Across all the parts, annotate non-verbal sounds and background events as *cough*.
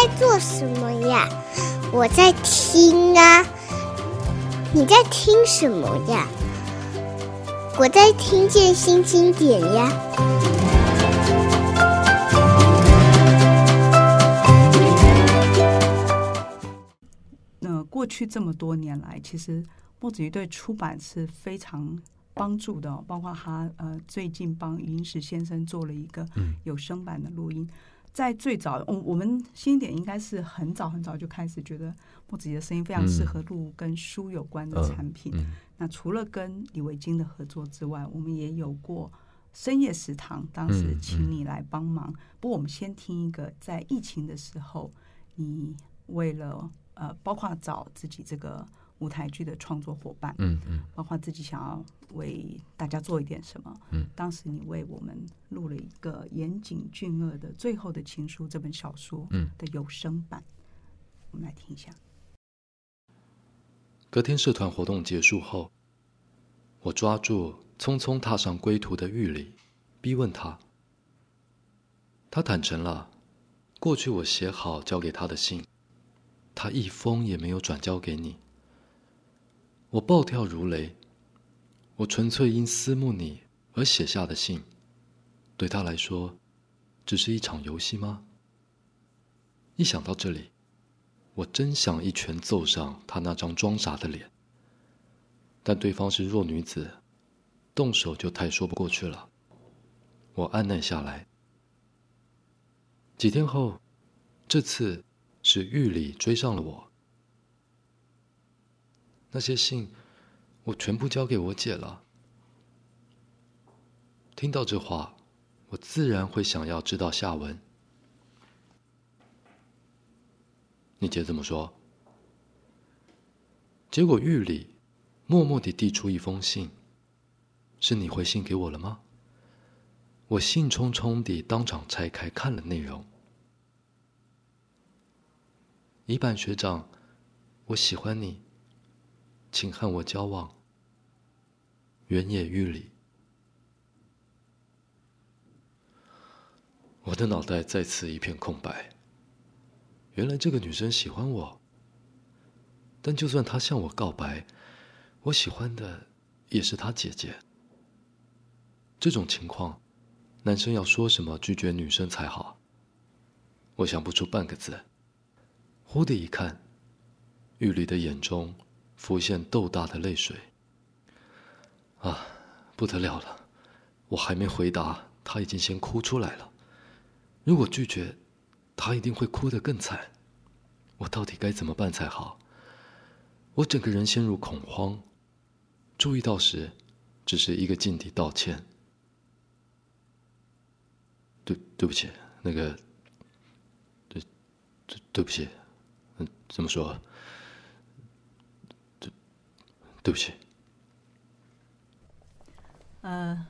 在做什么呀？我在听啊。你在听什么呀？我在听见新经典呀。那过去这么多年来，其实莫子瑜对出版是非常帮助的，包括他呃最近帮余英时先生做了一个有声版的录音。嗯在最早，我我们新点应该是很早很早就开始觉得木子仪的声音非常适合录跟书有关的产品。嗯呃嗯、那除了跟李维京的合作之外，我们也有过深夜食堂，当时请你来帮忙。不过我们先听一个，在疫情的时候，你为了呃，包括找自己这个。舞台剧的创作伙伴，嗯嗯，包括自己想要为大家做一点什么，嗯，当时你为我们录了一个岩井俊二的《最后的情书》这本小说，嗯的有声版，我们来听一下。隔天社团活动结束后，我抓住匆匆踏上归途的玉里，逼问他。他坦诚了，过去我写好交给他的信，他一封也没有转交给你。我暴跳如雷，我纯粹因思慕你而写下的信，对他来说，只是一场游戏吗？一想到这里，我真想一拳揍上他那张装傻的脸。但对方是弱女子，动手就太说不过去了。我按捺下来。几天后，这次是玉里追上了我。那些信，我全部交给我姐了。听到这话，我自然会想要知道下文。你姐怎么说？结果玉里默默地递出一封信，是你回信给我了吗？我兴冲冲地当场拆开看了内容。乙板学长，我喜欢你。请和我交往。原野玉里，我的脑袋再次一片空白。原来这个女生喜欢我，但就算她向我告白，我喜欢的也是她姐姐。这种情况，男生要说什么拒绝女生才好？我想不出半个字。忽地一看，玉里的眼中。浮现豆大的泪水。啊，不得了了！我还没回答，他已经先哭出来了。如果拒绝，他一定会哭得更惨。我到底该怎么办才好？我整个人陷入恐慌。注意到时，只是一个劲地道歉。对，对不起，那个，对，对，对不起。嗯，怎么说？对不起。呃，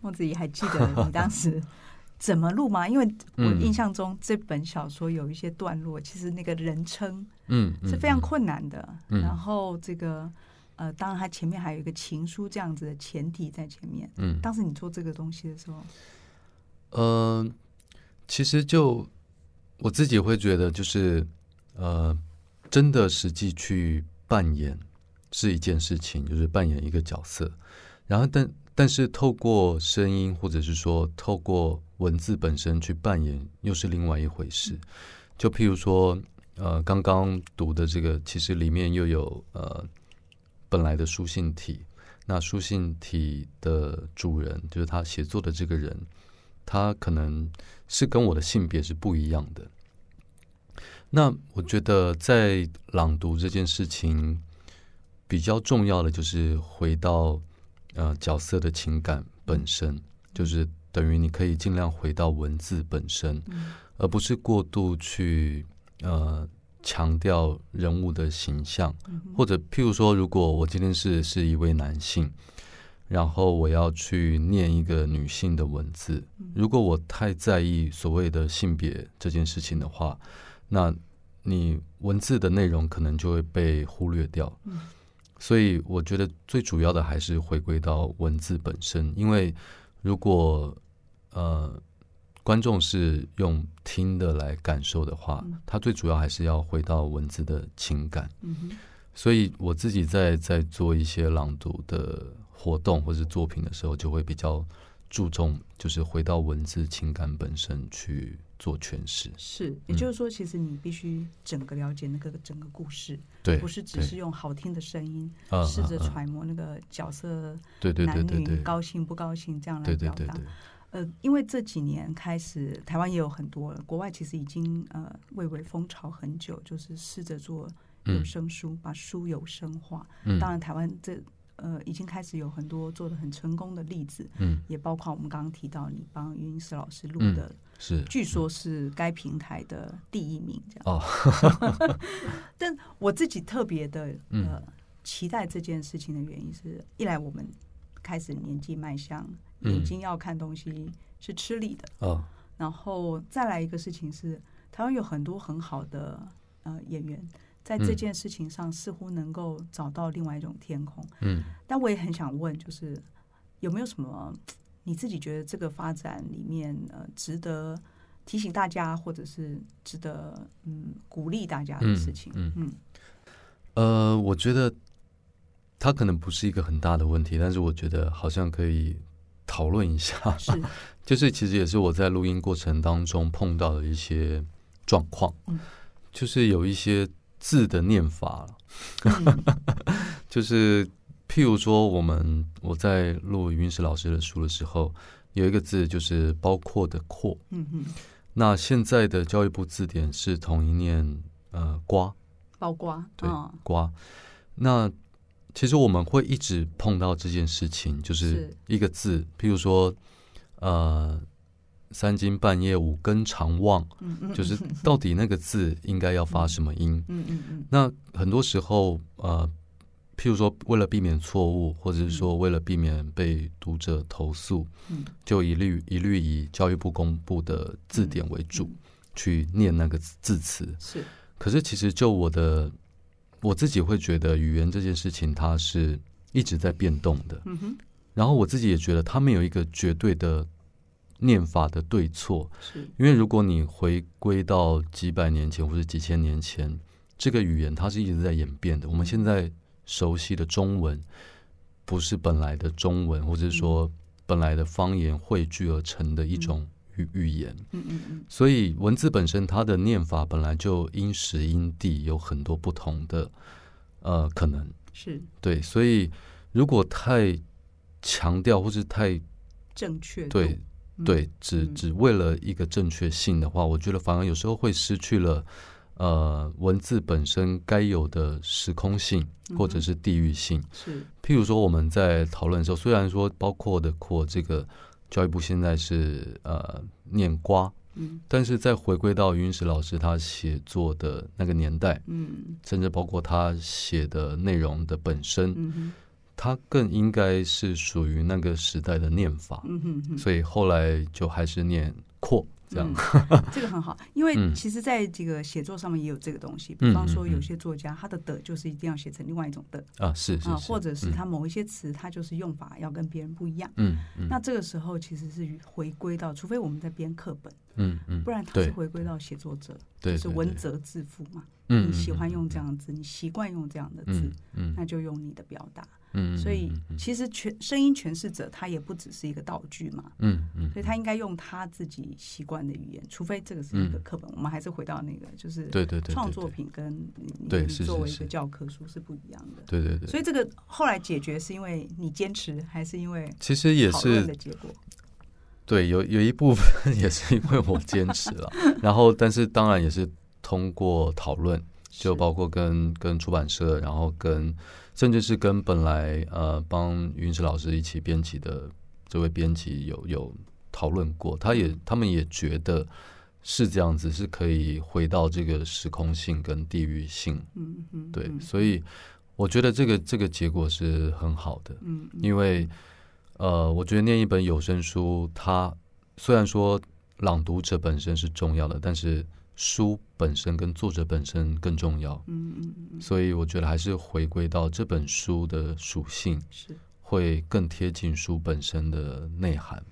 莫子怡还记得你当时 *laughs* 怎么录吗？因为我印象中这本小说有一些段落，其实那个人称嗯是非常困难的。然后这个呃，当然它前面还有一个情书这样子的前提在前面。嗯，当时你做这个东西的时候，呃，其实就我自己会觉得，就是呃，真的实际去扮演。是一件事情，就是扮演一个角色，然后但但是透过声音或者是说透过文字本身去扮演，又是另外一回事。就譬如说，呃，刚刚读的这个，其实里面又有呃本来的书信体，那书信体的主人就是他写作的这个人，他可能是跟我的性别是不一样的。那我觉得在朗读这件事情。比较重要的就是回到呃角色的情感本身，就是等于你可以尽量回到文字本身，嗯、而不是过度去呃强调人物的形象，嗯、或者譬如说，如果我今天是是一位男性，然后我要去念一个女性的文字，如果我太在意所谓的性别这件事情的话，那你文字的内容可能就会被忽略掉。嗯所以我觉得最主要的还是回归到文字本身，因为如果呃观众是用听的来感受的话，嗯、他最主要还是要回到文字的情感。嗯，所以我自己在在做一些朗读的活动或是作品的时候，就会比较注重，就是回到文字情感本身去做诠释。是，也就是说，其实你必须整个了解那个整个故事，对，不是只是用好听的声音试着揣摩那个角色，对对对对对，高兴不高兴这样来表达。对对对对对。呃，因为这几年开始，台湾也有很多了，国外其实已经呃蔚为风潮很久，就是试着做有声书，嗯、把书有声化。嗯、当然，台湾这呃已经开始有很多做的很成功的例子，嗯，也包括我们刚刚提到你帮余英时老师录的，嗯、是。据说是该平台的第一名这样。哦，*laughs* 但我自己特别的呃、嗯、期待这件事情的原因是，一来我们开始年纪迈向。眼睛要看东西是吃力的，嗯、然后再来一个事情是，台湾有很多很好的呃演员，在这件事情上似乎能够找到另外一种天空。嗯，但我也很想问，就是有没有什么你自己觉得这个发展里面呃值得提醒大家，或者是值得嗯鼓励大家的事情？嗯，嗯，呃，我觉得它可能不是一个很大的问题，但是我觉得好像可以。讨论一下，是，*laughs* 就是其实也是我在录音过程当中碰到的一些状况，嗯，就是有一些字的念法，嗯、*laughs* 就是譬如说，我们我在录云石老师的书的时候，有一个字就是“包括”的“括”，嗯嗯，那现在的教育部字典是统一念呃“瓜”，包瓜，对，哦、瓜，那。其实我们会一直碰到这件事情，就是。一个字，譬如说，呃，三更半夜五更长望，就是到底那个字应该要发什么音？嗯嗯嗯嗯、那很多时候，呃，譬如说，为了避免错误，或者是说为了避免被读者投诉，嗯、就一律一律以教育部公布的字典为主，去念那个字词。是，可是其实就我的。我自己会觉得语言这件事情，它是一直在变动的。嗯哼。然后我自己也觉得，它没有一个绝对的念法的对错。是。因为如果你回归到几百年前或者几千年前，这个语言它是一直在演变的。我们现在熟悉的中文，不是本来的中文，或者是说本来的方言汇聚而成的一种。语语言，嗯嗯嗯，所以文字本身它的念法本来就因时因地有很多不同的呃可能，是对，所以如果太强调或是太正确，对对，只只为了一个正确性的话，我觉得反而有时候会失去了呃文字本身该有的时空性或者是地域性。是，譬如说我们在讨论的时候，虽然说包括的括这个。教育部现在是呃念瓜，嗯，但是再回归到云石老师他写作的那个年代，嗯，甚至包括他写的内容的本身，嗯哼，他更应该是属于那个时代的念法，嗯哼哼，所以后来就还是念括。这样、嗯，*laughs* 这个很好，因为其实在这个写作上面也有这个东西。嗯、比方说，有些作家他的的就是一定要写成另外一种的啊，是是，是，或者是他某一些词，他就是用法要跟别人不一样。嗯，嗯，那这个时候其实是回归到，除非我们在编课本，嗯嗯，不然他是回归到写作者，对，就是文责自负嘛。嗯，你喜欢用这样的字，你习惯用这样的字，嗯，那就用你的表达。嗯，所以其实全声音诠释者他也不只是一个道具嘛，嗯嗯，所以他应该用他自己习惯的语言，除非这个是一个课本，我们还是回到那个就是对对对，创作品跟你作为一个教科书是不一样的，对对对。所以这个后来解决是因为你坚持，还是因为其实也是的结果？对，有有一部分 *laughs* 也是因为我坚持了，*laughs* 然后但是当然也是通过讨论，就包括跟跟出版社，然后跟。甚至是跟本来呃帮云石老师一起编辑的这位编辑有有讨论过，他也他们也觉得是这样子，是可以回到这个时空性跟地域性，嗯嗯，对，所以我觉得这个这个结果是很好的，嗯，因为呃，我觉得念一本有声书，它虽然说朗读者本身是重要的，但是。书本身跟作者本身更重要，嗯嗯嗯，所以我觉得还是回归到这本书的属性，是会更贴近书本身的内涵。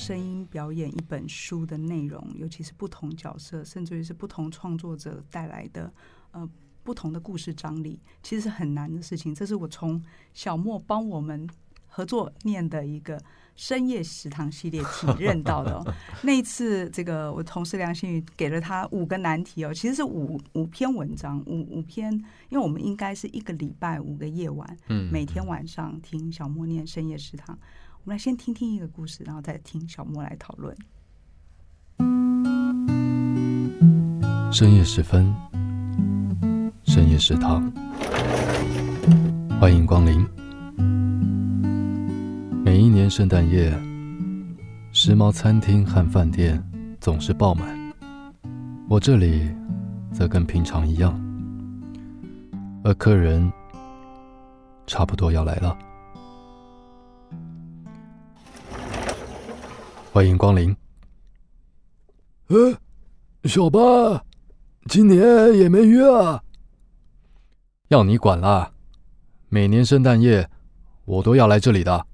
声音表演一本书的内容，尤其是不同角色，甚至于是不同创作者带来的呃不同的故事张力，其实是很难的事情。这是我从小莫帮我们合作念的一个深夜食堂系列体认到的哦。*laughs* 那一次，这个我同事梁新宇给了他五个难题哦，其实是五五篇文章，五五篇，因为我们应该是一个礼拜五个夜晚，嗯，每天晚上听小莫念深夜食堂。我们来先听听一个故事，然后再听小莫来讨论。深夜时分，深夜食堂，欢迎光临。每一年圣诞夜，时髦餐厅和饭店总是爆满，我这里则跟平常一样，而客人差不多要来了。欢迎光临。呃，小八，今年也没约啊？要你管啦！每年圣诞夜，我都要来这里的。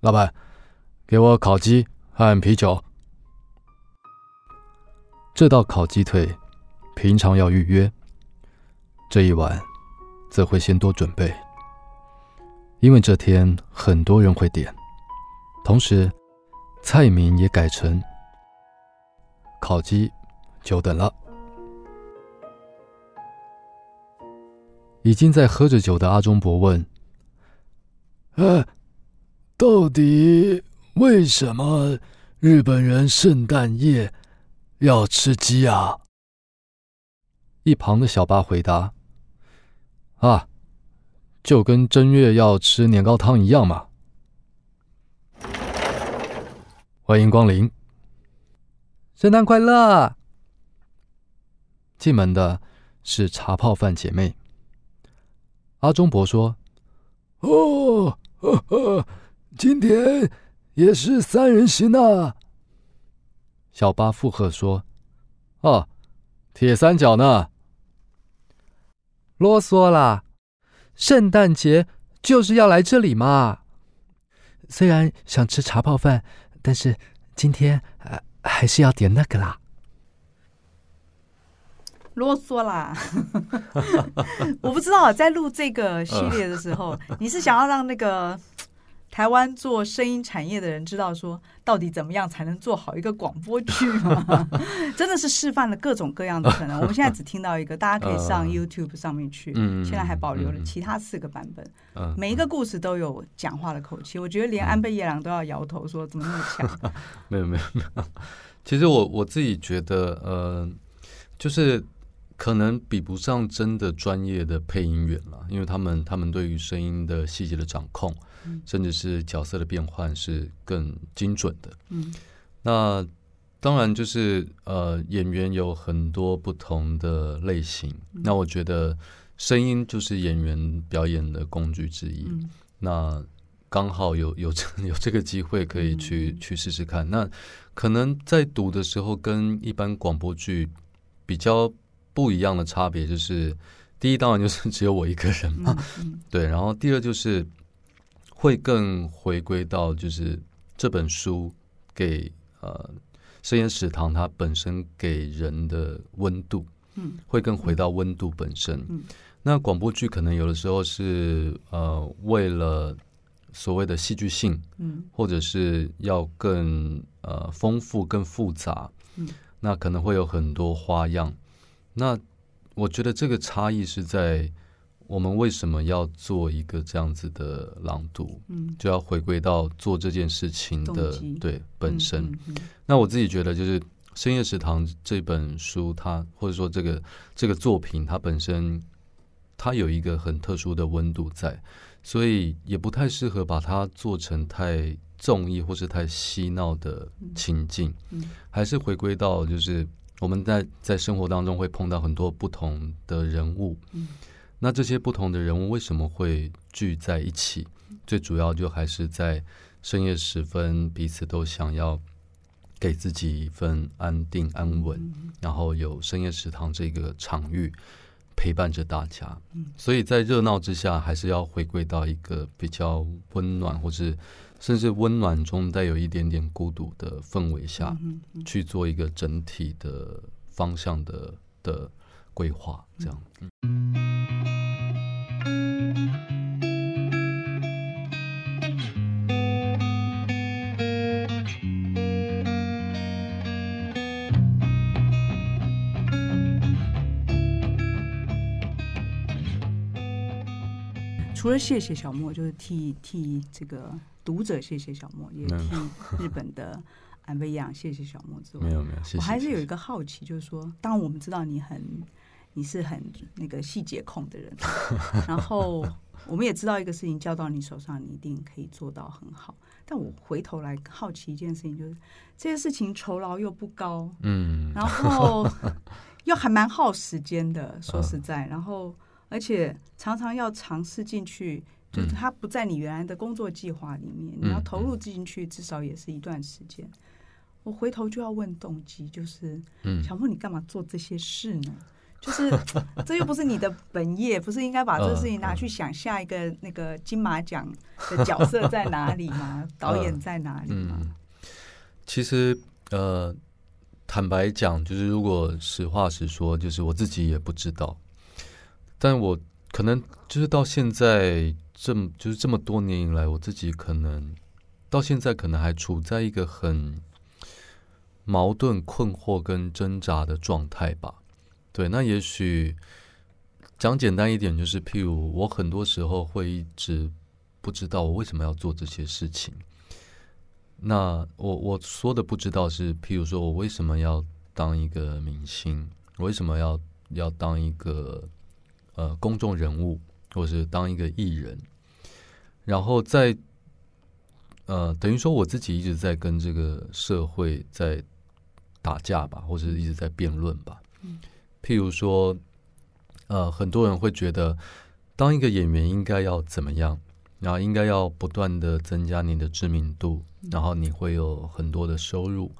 老板，给我烤鸡和啤酒。这道烤鸡腿，平常要预约，这一晚则会先多准备，因为这天很多人会点，同时。菜名也改成烤鸡，久等了。已经在喝着酒的阿忠伯问：“哎，到底为什么日本人圣诞夜要吃鸡啊？”一旁的小八回答：“啊，就跟正月要吃年糕汤一样嘛。”欢迎光临，圣诞快乐！进门的是茶泡饭姐妹。阿忠伯说：“哦，呵呵，今天也是三人行啊。”小八附和说：“哦，铁三角呢？啰嗦啦！圣诞节就是要来这里嘛。虽然想吃茶泡饭。”但是今天呃还是要点那个啦，啰嗦啦！*laughs* 我不知道在录这个系列的时候，*laughs* 你是想要让那个。台湾做声音产业的人知道说，到底怎么样才能做好一个广播剧吗？*laughs* 真的是示范了各种各样的可能。我们现在只听到一个，大家可以上 *laughs* YouTube 上面去。现在还保留了其他四个版本。每一个故事都有讲话的口气。我觉得连安倍夜郎都要摇头说，怎么那么强？*laughs* 没有没有没有。其实我我自己觉得，呃，就是。可能比不上真的专业的配音员了，因为他们他们对于声音的细节的掌控，嗯、甚至是角色的变换是更精准的。嗯，那当然就是呃，演员有很多不同的类型。嗯、那我觉得声音就是演员表演的工具之一。嗯、那刚好有有 *laughs* 有这个机会可以去、嗯、去试试看。那可能在读的时候跟一般广播剧比较。不一样的差别就是，第一当然就是只有我一个人嘛，对。然后第二就是会更回归到就是这本书给呃深夜食堂它本身给人的温度，嗯，会更回到温度本身。嗯嗯、那广播剧可能有的时候是呃为了所谓的戏剧性，嗯，或者是要更呃丰富、更复杂，嗯，那可能会有很多花样。那我觉得这个差异是在我们为什么要做一个这样子的朗读，嗯，就要回归到做这件事情的机。对本身。嗯嗯嗯、那我自己觉得，就是《深夜食堂》这本书，它或者说这个这个作品，它本身它有一个很特殊的温度在，所以也不太适合把它做成太综艺或是太嬉闹的情境，还是回归到就是。我们在在生活当中会碰到很多不同的人物，嗯，那这些不同的人物为什么会聚在一起？最主要就还是在深夜时分，彼此都想要给自己一份安定安稳，然后有深夜食堂这个场域陪伴着大家。所以在热闹之下，还是要回归到一个比较温暖或是甚至温暖中带有一点点孤独的氛围下，去做一个整体的方向的的规划，这样。了谢谢小莫，就是替替这个读者谢谢小莫，也替日本的安倍洋谢谢小莫之外，没有没有。我还是有一个好奇，就是说，当然我们知道你很你是很那个细节控的人，*laughs* 然后我们也知道一个事情交到你手上，你一定可以做到很好。但我回头来好奇一件事情，就是这些事情酬劳又不高，嗯，然后 *laughs* 又还蛮耗时间的，说实在，然后。而且常常要尝试进去，就是它不在你原来的工作计划里面，你要投入进去，至少也是一段时间。我回头就要问动机，就是小莫，你干嘛做这些事呢？就是 *laughs* 这又不是你的本业，不是应该把这个事情拿去想下一个那个金马奖的角色在哪里吗？*laughs* 导演在哪里吗？其实，呃，坦白讲，就是如果实话实说，就是我自己也不知道。但我可能就是到现在这么就是这么多年以来，我自己可能到现在可能还处在一个很矛盾、困惑跟挣扎的状态吧。对，那也许讲简单一点，就是譬如我很多时候会一直不知道我为什么要做这些事情。那我我说的不知道是，譬如说我为什么要当一个明星，我为什么要要当一个。呃，公众人物，或是当一个艺人，然后在呃，等于说我自己一直在跟这个社会在打架吧，或者一直在辩论吧。譬如说，呃，很多人会觉得，当一个演员应该要怎么样，然后应该要不断的增加你的知名度，然后你会有很多的收入，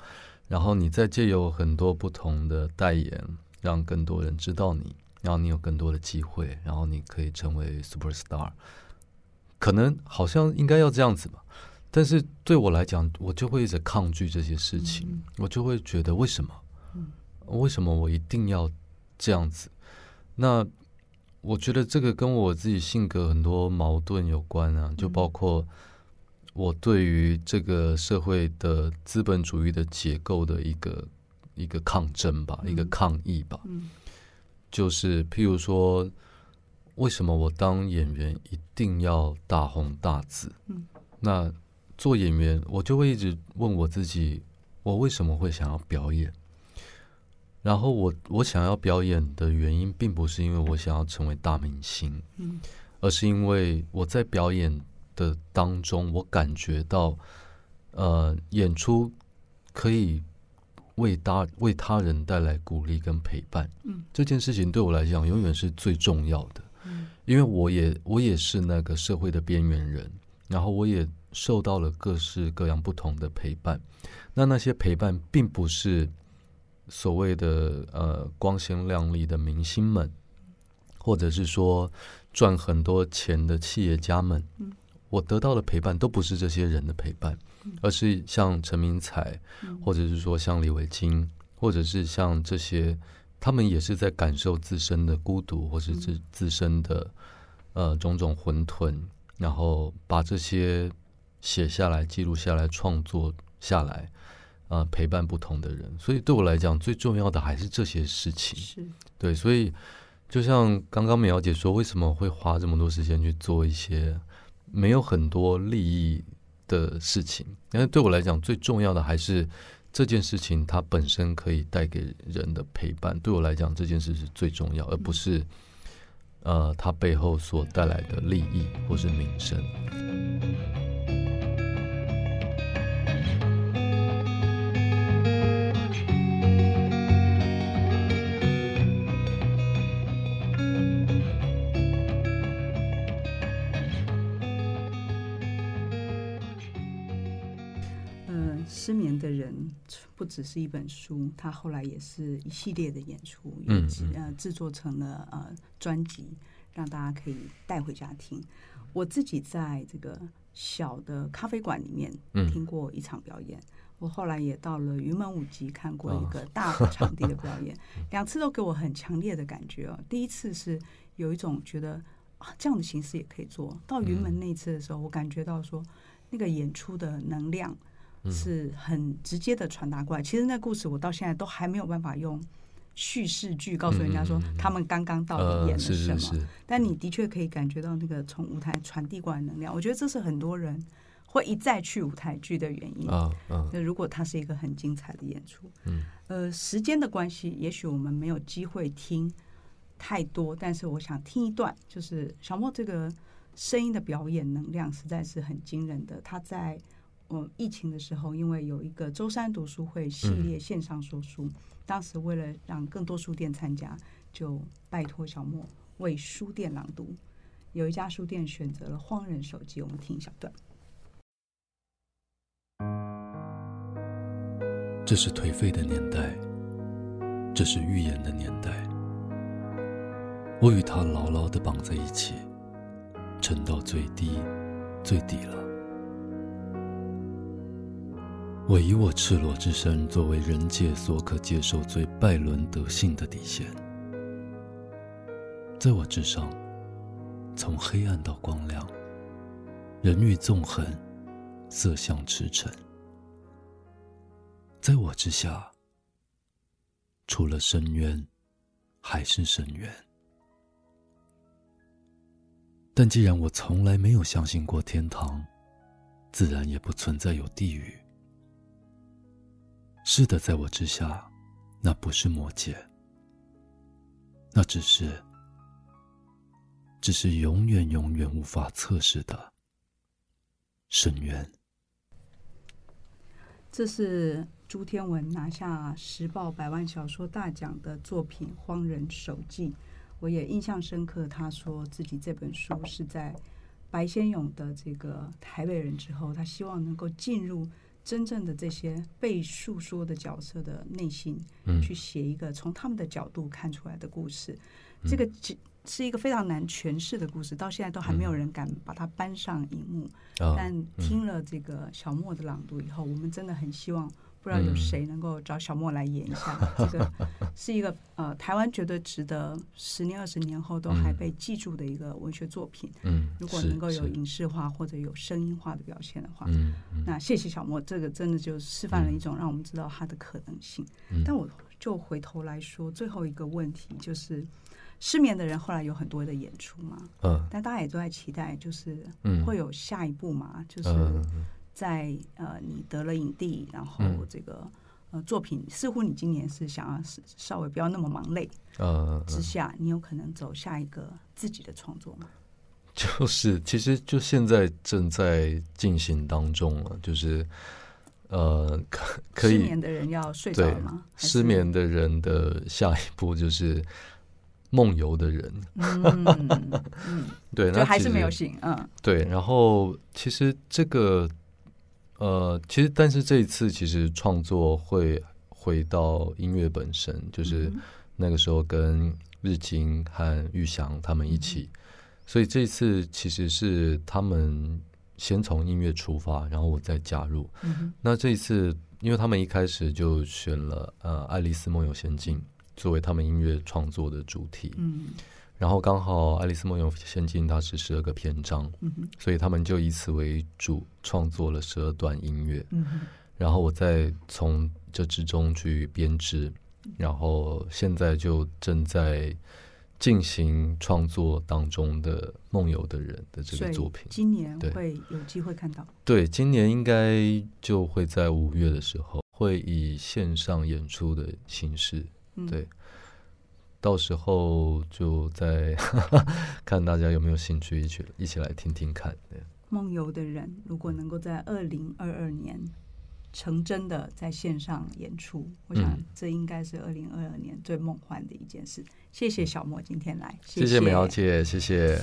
然后你再借由很多不同的代言，让更多人知道你。然后你有更多的机会，然后你可以成为 superstar，可能好像应该要这样子吧。但是对我来讲，我就会一直抗拒这些事情，嗯、我就会觉得为什么？嗯、为什么我一定要这样子？那我觉得这个跟我自己性格很多矛盾有关啊，就包括我对于这个社会的资本主义的结构的一个一个抗争吧，嗯、一个抗议吧。嗯就是，譬如说，为什么我当演员一定要大红大紫？嗯，那做演员，我就会一直问我自己，我为什么会想要表演？然后我我想要表演的原因，并不是因为我想要成为大明星，嗯，而是因为我在表演的当中，我感觉到，呃，演出可以。为他为他人带来鼓励跟陪伴，嗯，这件事情对我来讲永远是最重要的，嗯，因为我也我也是那个社会的边缘人，然后我也受到了各式各样不同的陪伴，那那些陪伴并不是所谓的呃光鲜亮丽的明星们，或者是说赚很多钱的企业家们，嗯，我得到的陪伴都不是这些人的陪伴。而是像陈明才，或者是说像李维京，或者是像这些，他们也是在感受自身的孤独，或是自自身的呃种种混沌，然后把这些写下来、记录下来、创作下来，啊、呃，陪伴不同的人。所以对我来讲，最重要的还是这些事情。是对，所以就像刚刚苗姐说，为什么会花这么多时间去做一些没有很多利益的事情，但是对我来讲，最重要的还是这件事情它本身可以带给人的陪伴。对我来讲，这件事是最重要，而不是呃，它背后所带来的利益或是名声。失眠的人不只是一本书，他后来也是一系列的演出，嗯，呃，制作成了呃专辑，让大家可以带回家听。我自己在这个小的咖啡馆里面听过一场表演。嗯、我后来也到了云门舞集看过一个大场地的表演，*laughs* 哦、两次都给我很强烈的感觉哦。第一次是有一种觉得啊，这样的形式也可以做到。云门那一次的时候，我感觉到说那个演出的能量是很直接的传达过来。其实那故事我到现在都还没有办法用。叙事剧告诉人家说他们刚刚到底演了什么，但你的确可以感觉到那个从舞台传递过来的能量。我觉得这是很多人会一再去舞台剧的原因。那如果它是一个很精彩的演出，嗯呃，时间的关系，也许我们没有机会听太多，但是我想听一段，就是小莫这个声音的表演能量实在是很惊人的。他在我疫情的时候，因为有一个周三读书会系列线上说书。当时为了让更多书店参加，就拜托小莫为书店朗读。有一家书店选择了《荒人手机》，我们听一小段。这是颓废的年代，这是预言的年代。我与他牢牢的绑在一起，沉到最低，最底了。我以我赤裸之身作为人界所可接受最拜伦德性的底线，在我之上，从黑暗到光亮，人欲纵横，色相驰骋；在我之下，除了深渊，还是深渊。但既然我从来没有相信过天堂，自然也不存在有地狱。是的，在我之下，那不是魔界，那只是，只是永远永远无法测试的深渊。这是朱天文拿下时报百万小说大奖的作品《荒人手记》，我也印象深刻。他说自己这本书是在白先勇的这个台北人之后，他希望能够进入。真正的这些被诉说的角色的内心，去写一个从他们的角度看出来的故事，这个是一个非常难诠释的故事，到现在都还没有人敢把它搬上荧幕。但听了这个小莫的朗读以后，我们真的很希望。不知道有谁能够找小莫来演一下，*laughs* 这个是一个呃，台湾觉得值得十年、二十年后都还被记住的一个文学作品。嗯，如果能够有影视化或者有声音化的表现的话，嗯，那谢谢小莫，这个真的就示范了一种让我们知道它的可能性。但我就回头来说，最后一个问题就是，失眠的人后来有很多的演出嘛，嗯，但大家也都在期待，就是会有下一步嘛，就是。在呃，你得了影帝，然后这个、嗯、呃作品似乎你今年是想要是稍微不要那么忙累呃之下，你有可能走下一个自己的创作吗？*laughs* 就是其实就现在正在进行当中了，就是呃可可以失眠的人要睡着了吗？失眠的人的下一步就是梦游的人，嗯嗯，*laughs* 对，那还是没有醒，嗯，对，然后其实这个。呃，其实，但是这一次其实创作会回到音乐本身，就是那个时候跟日清和玉祥他们一起，所以这一次其实是他们先从音乐出发，然后我再加入。那这一次，因为他们一开始就选了呃《爱丽丝梦游仙境》作为他们音乐创作的主题。然后刚好《爱丽丝梦游仙境》它是十二个篇章，嗯、所以他们就以此为主创作了十二段音乐。嗯、然后我再从这之中去编织，然后现在就正在进行创作当中的《梦游的人》的这个作品。今年会有机会看到？对，今年应该就会在五月的时候，会以线上演出的形式。对。嗯到时候就再 *laughs* 看大家有没有兴趣一起一起来听听看。梦游的人如果能够在二零二二年成真的在线上演出，我想这应该是二零二二年最梦幻的一件事。谢谢小莫今天来，谢谢，谢谢美瑶姐，谢谢。